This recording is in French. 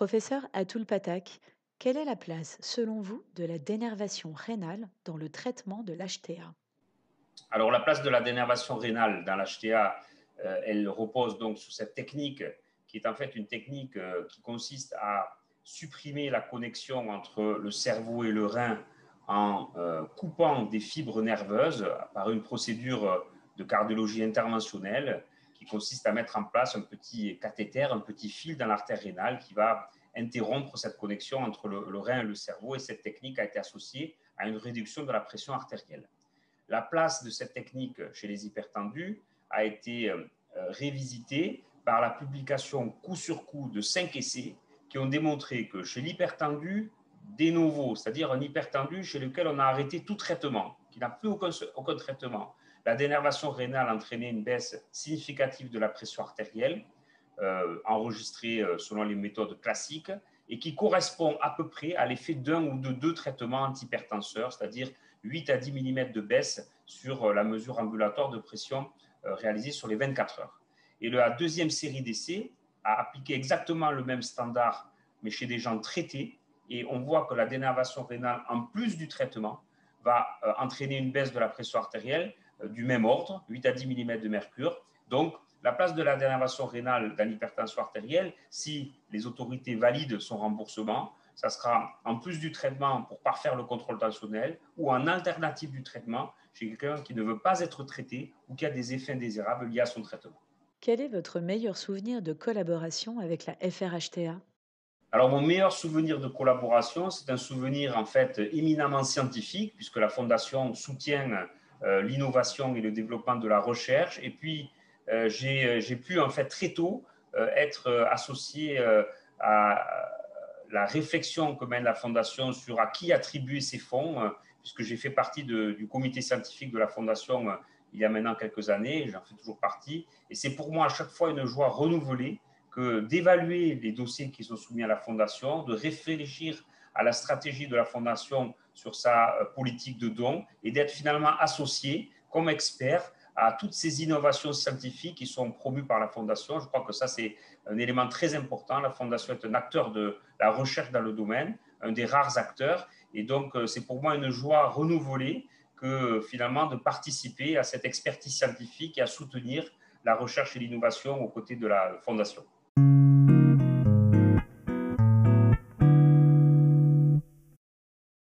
Professeur Atul Patak, quelle est la place, selon vous, de la dénervation rénale dans le traitement de l'HTA Alors, la place de la dénervation rénale dans l'HTA, euh, elle repose donc sur cette technique qui est en fait une technique euh, qui consiste à supprimer la connexion entre le cerveau et le rein en euh, coupant des fibres nerveuses par une procédure de cardiologie interventionnelle qui consiste à mettre en place un petit cathéter, un petit fil dans l'artère rénale qui va interrompre cette connexion entre le, rein et le cerveau. Et cette technique a été associée à une réduction de la pression artérielle. La place de cette technique chez les hypertendus a été euh, révisitée par la publication coup sur coup de cinq essais qui ont démontré que chez l'hypertendu de novo, c'est-à-dire un hypertendu chez lequel on a arrêté tout traitement, qui n'a plus aucun traitement, la dénervation rénale entraînait une baisse significative de la pression artérielle, euh, enregistrée euh, selon les méthodes classiques, et qui correspond à peu près à l'effet d'un ou de deux traitements antihypertenseurs, c'est-à-dire 8 à 10 mm de baisse sur euh, la mesure ambulatoire de pression réalisée sur les 24 heures. Et la deuxième série d'essais a appliqué exactement le même standard, mais chez des gens traités, et on voit que la dénervation rénale, en plus du traitement, va entraîner une baisse de la pression artérielle du même ordre, 8 à 10 mm de mercure. Donc, la place de la dénervation rénale dans l'hypertension artérielle, si les autorités valident son remboursement, ça sera en plus du traitement pour parfaire le contrôle tensionnel ou en alternative du traitement chez quelqu'un qui ne veut pas être traité ou qui a des effets indésirables liés à son traitement. Quel est votre meilleur souvenir de collaboration avec la FRHTA alors, mon meilleur souvenir de collaboration, c'est un souvenir en fait éminemment scientifique, puisque la Fondation soutient euh, l'innovation et le développement de la recherche. Et puis, euh, euh, j'ai pu en fait très tôt être associé à la réflexion que mène la Fondation sur à qui attribuer ces fonds, puisque j'ai fait partie du comité scientifique de la Fondation il y a maintenant quelques années, j'en fais toujours partie. Et c'est pour moi à chaque fois une joie renouvelée que d'évaluer les dossiers qui sont soumis à la Fondation, de réfléchir à la stratégie de la Fondation sur sa euh, politique de dons et d'être finalement associé comme expert à toutes ces innovations scientifiques qui sont promues par la Fondation. Je crois que ça, c'est un élément très important. La Fondation est un acteur de la recherche dans le domaine, un des rares acteurs. Et donc, euh, c'est pour moi une joie renouvelée que finalement de participer à cette expertise scientifique et à soutenir la recherche et l'innovation aux côtés de la Fondation.